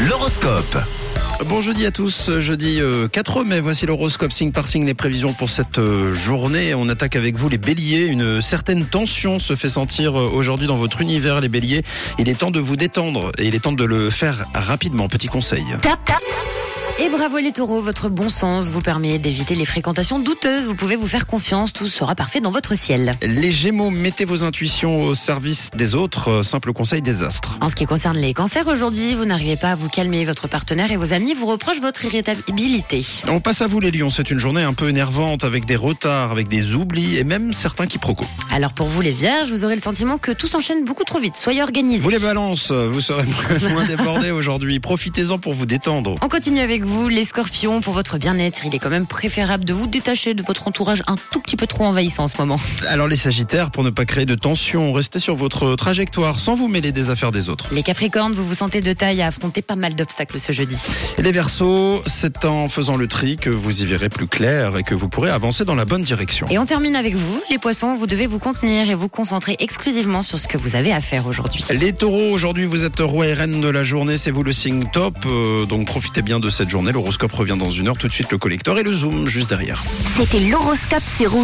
L'horoscope. Bon jeudi à tous, jeudi euh, 4 mai, voici l'horoscope signe par signe, les prévisions pour cette euh, journée. On attaque avec vous les béliers, une certaine tension se fait sentir euh, aujourd'hui dans votre univers les béliers. Il est temps de vous détendre et il est temps de le faire rapidement, petit conseil. Et bravo les taureaux, votre bon sens vous permet d'éviter les fréquentations douteuses. Vous pouvez vous faire confiance, tout sera parfait dans votre ciel. Les gémeaux, mettez vos intuitions au service des autres, euh, simple conseil des astres. En ce qui concerne les cancers aujourd'hui, vous n'arrivez pas à vous calmer. Votre partenaire et vos amis vous reprochent votre irritabilité. On passe à vous les lions, c'est une journée un peu énervante avec des retards, avec des oublis et même certains quiproquos. Alors pour vous les vierges, vous aurez le sentiment que tout s'enchaîne beaucoup trop vite. Soyez organisés. Vous les balances, vous serez moins débordés aujourd'hui, profitez-en pour vous détendre. On continue avec vous, les scorpions, pour votre bien-être. Il est quand même préférable de vous détacher de votre entourage un tout petit peu trop envahissant en ce moment. Alors les sagittaires, pour ne pas créer de tension, restez sur votre trajectoire sans vous mêler des affaires des autres. Les capricornes, vous vous sentez de taille à affronter pas mal d'obstacles ce jeudi. Et les versos, c'est en faisant le tri que vous y verrez plus clair et que vous pourrez avancer dans la bonne direction. Et on termine avec vous, les poissons, vous devez vous contenir et vous concentrer exclusivement sur ce que vous avez à faire aujourd'hui. Les taureaux, aujourd'hui vous êtes roi et reine de la journée, c'est vous le signe top, euh, donc profitez bien de cette journée. L'horoscope revient dans une heure, tout de suite le collecteur et le zoom juste derrière. C'était l'horoscope.